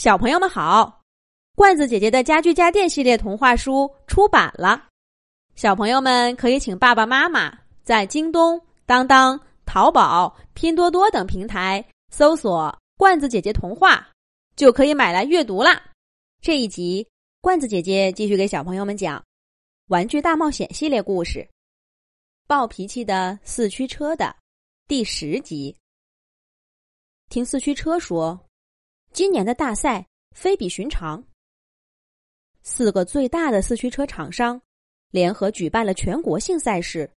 小朋友们好，罐子姐姐的家居家电系列童话书出版了，小朋友们可以请爸爸妈妈在京东、当当、淘宝、拼多多等平台搜索“罐子姐姐童话”，就可以买来阅读啦。这一集，罐子姐姐继续给小朋友们讲《玩具大冒险》系列故事，《暴脾气的四驱车》的第十集。听四驱车说。今年的大赛非比寻常，四个最大的四驱车厂商联合举办了全国性赛事，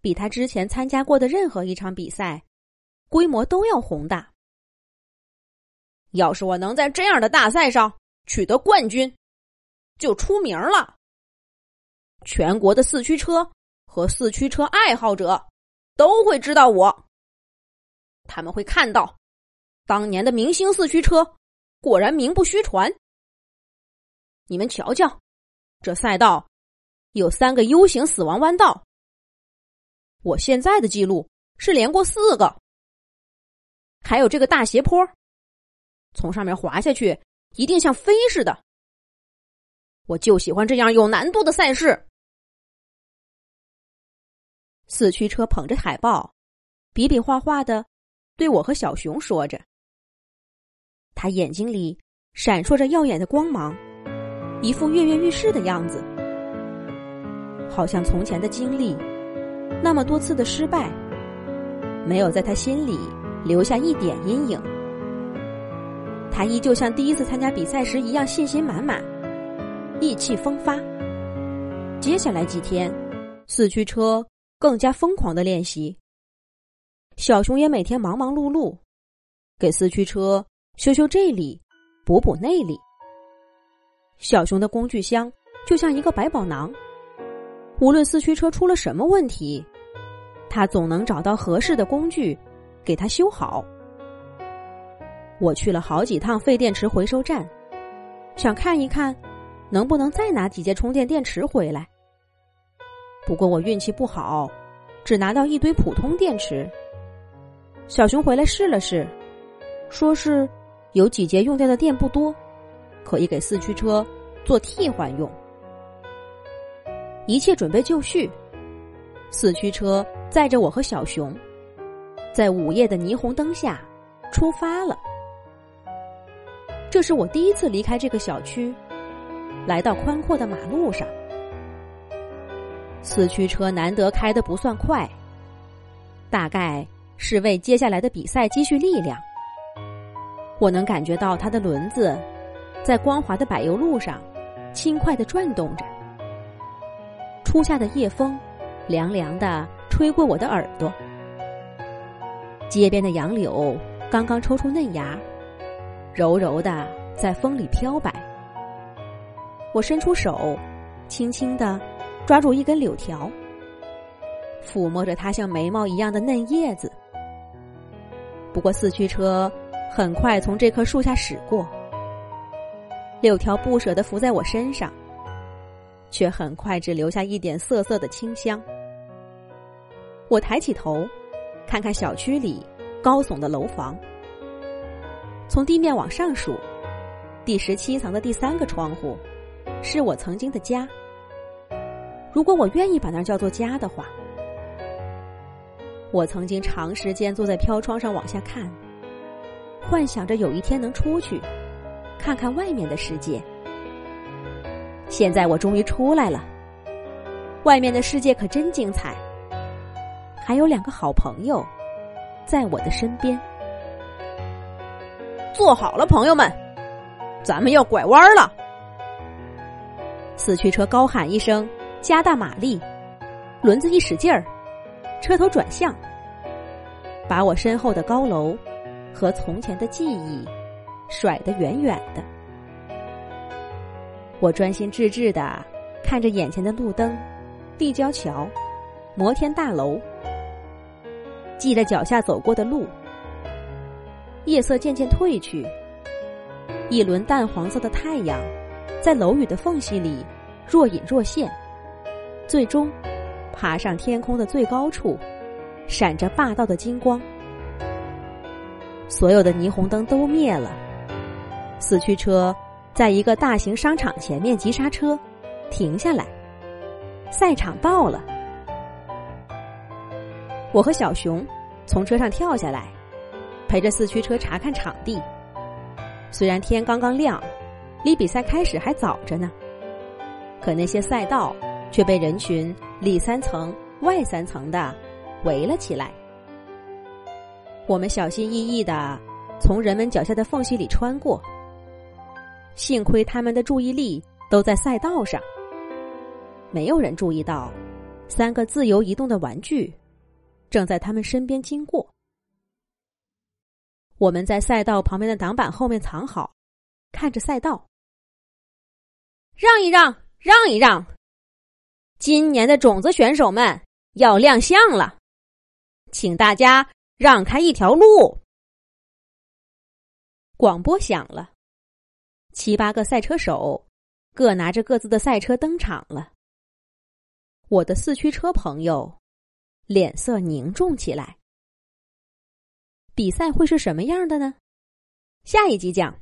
比他之前参加过的任何一场比赛规模都要宏大。要是我能在这样的大赛上取得冠军，就出名了。全国的四驱车和四驱车爱好者都会知道我，他们会看到。当年的明星四驱车果然名不虚传。你们瞧瞧，这赛道有三个 U 型死亡弯道。我现在的记录是连过四个。还有这个大斜坡，从上面滑下去一定像飞似的。我就喜欢这样有难度的赛事。四驱车捧着海报，比比划划的对我和小熊说着。他眼睛里闪烁着耀眼的光芒，一副跃跃欲试的样子，好像从前的经历，那么多次的失败，没有在他心里留下一点阴影。他依旧像第一次参加比赛时一样信心满满，意气风发。接下来几天，四驱车更加疯狂的练习，小熊也每天忙忙碌碌，给四驱车。修修这里，补补那里。小熊的工具箱就像一个百宝囊，无论四驱车出了什么问题，他总能找到合适的工具给它修好。我去了好几趟废电池回收站，想看一看能不能再拿几节充电电池回来。不过我运气不好，只拿到一堆普通电池。小熊回来试了试，说是。有几节用掉的电不多，可以给四驱车做替换用。一切准备就绪，四驱车载着我和小熊，在午夜的霓虹灯下出发了。这是我第一次离开这个小区，来到宽阔的马路上。四驱车难得开的不算快，大概是为接下来的比赛积蓄力量。我能感觉到它的轮子在光滑的柏油路上轻快的转动着。初夏的夜风凉凉的吹过我的耳朵。街边的杨柳刚刚抽出嫩芽，柔柔的在风里飘摆。我伸出手，轻轻的抓住一根柳条，抚摸着它像眉毛一样的嫩叶子。不过四驱车。很快从这棵树下驶过，柳条不舍地伏在我身上，却很快只留下一点涩涩的清香。我抬起头，看看小区里高耸的楼房，从地面往上数，第十七层的第三个窗户，是我曾经的家。如果我愿意把那叫做家的话，我曾经长时间坐在飘窗上往下看。幻想着有一天能出去，看看外面的世界。现在我终于出来了，外面的世界可真精彩。还有两个好朋友，在我的身边。坐好了，朋友们，咱们要拐弯了。四驱车高喊一声，加大马力，轮子一使劲儿，车头转向，把我身后的高楼。和从前的记忆甩得远远的，我专心致志的看着眼前的路灯、立交桥、摩天大楼，记着脚下走过的路。夜色渐渐褪去，一轮淡黄色的太阳在楼宇的缝隙里若隐若现，最终爬上天空的最高处，闪着霸道的金光。所有的霓虹灯都灭了，四驱车在一个大型商场前面急刹车，停下来。赛场到了，我和小熊从车上跳下来，陪着四驱车查看场地。虽然天刚刚亮，离比赛开始还早着呢，可那些赛道却被人群里三层外三层的围了起来。我们小心翼翼的从人们脚下的缝隙里穿过，幸亏他们的注意力都在赛道上，没有人注意到三个自由移动的玩具正在他们身边经过。我们在赛道旁边的挡板后面藏好，看着赛道。让一让，让一让！今年的种子选手们要亮相了，请大家。让开一条路！广播响了，七八个赛车手各拿着各自的赛车登场了。我的四驱车朋友脸色凝重起来。比赛会是什么样的呢？下一集讲。